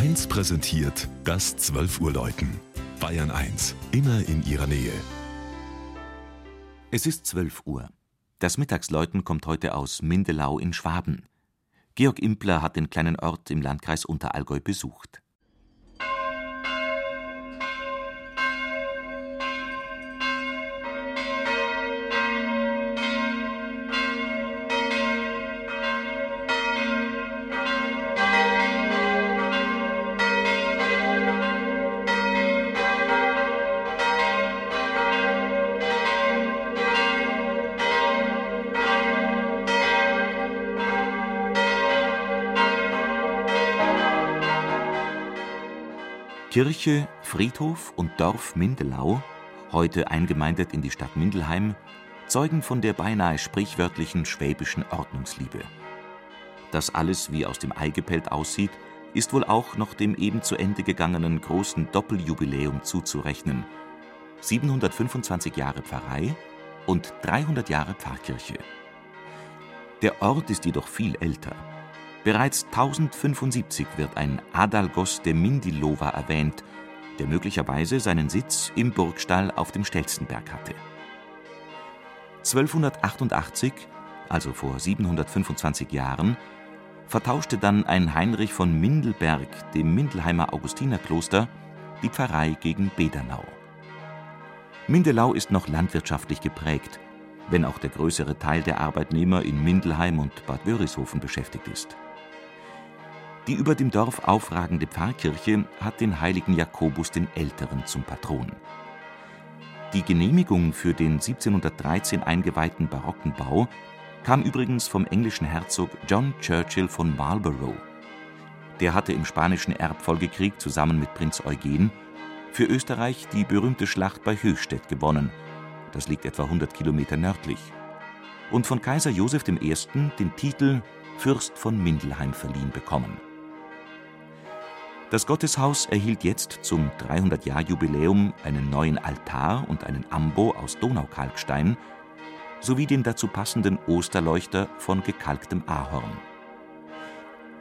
1 präsentiert das 12 Uhr Läuten. Bayern 1, immer in ihrer Nähe. Es ist 12 Uhr. Das Mittagsläuten kommt heute aus Mindelau in Schwaben. Georg Impler hat den kleinen Ort im Landkreis Unterallgäu besucht. Kirche, Friedhof und Dorf Mindelau, heute eingemeindet in die Stadt Mindelheim, zeugen von der beinahe sprichwörtlichen schwäbischen Ordnungsliebe. Dass alles wie aus dem Ei gepellt aussieht, ist wohl auch noch dem eben zu Ende gegangenen großen Doppeljubiläum zuzurechnen. 725 Jahre Pfarrei und 300 Jahre Pfarrkirche. Der Ort ist jedoch viel älter. Bereits 1075 wird ein Adalgos de Mindilova erwähnt, der möglicherweise seinen Sitz im Burgstall auf dem Stelzenberg hatte. 1288, also vor 725 Jahren, vertauschte dann ein Heinrich von Mindelberg dem Mindelheimer Augustinerkloster die Pfarrei gegen Bedernau. Mindelau ist noch landwirtschaftlich geprägt, wenn auch der größere Teil der Arbeitnehmer in Mindelheim und Bad Wörishofen beschäftigt ist. Die über dem Dorf aufragende Pfarrkirche hat den heiligen Jakobus den Älteren zum Patron. Die Genehmigung für den 1713 eingeweihten barocken Bau kam übrigens vom englischen Herzog John Churchill von Marlborough. Der hatte im Spanischen Erbfolgekrieg zusammen mit Prinz Eugen für Österreich die berühmte Schlacht bei Höchstädt gewonnen. Das liegt etwa 100 Kilometer nördlich. Und von Kaiser Joseph I. den Titel Fürst von Mindelheim verliehen bekommen. Das Gotteshaus erhielt jetzt zum 300-Jahr-Jubiläum einen neuen Altar und einen Ambo aus Donaukalkstein sowie den dazu passenden Osterleuchter von gekalktem Ahorn.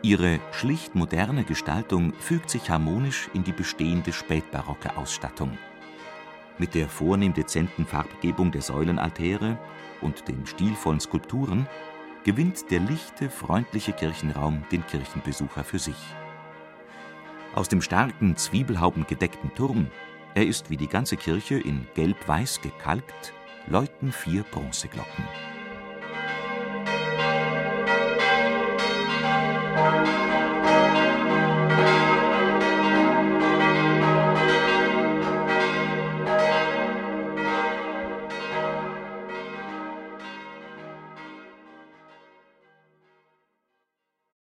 Ihre schlicht moderne Gestaltung fügt sich harmonisch in die bestehende spätbarocke Ausstattung. Mit der vornehm dezenten Farbgebung der Säulenaltäre und den stilvollen Skulpturen gewinnt der lichte, freundliche Kirchenraum den Kirchenbesucher für sich. Aus dem starken, zwiebelhaubengedeckten Turm, er ist wie die ganze Kirche in gelb-weiß gekalkt, läuten vier Bronzeglocken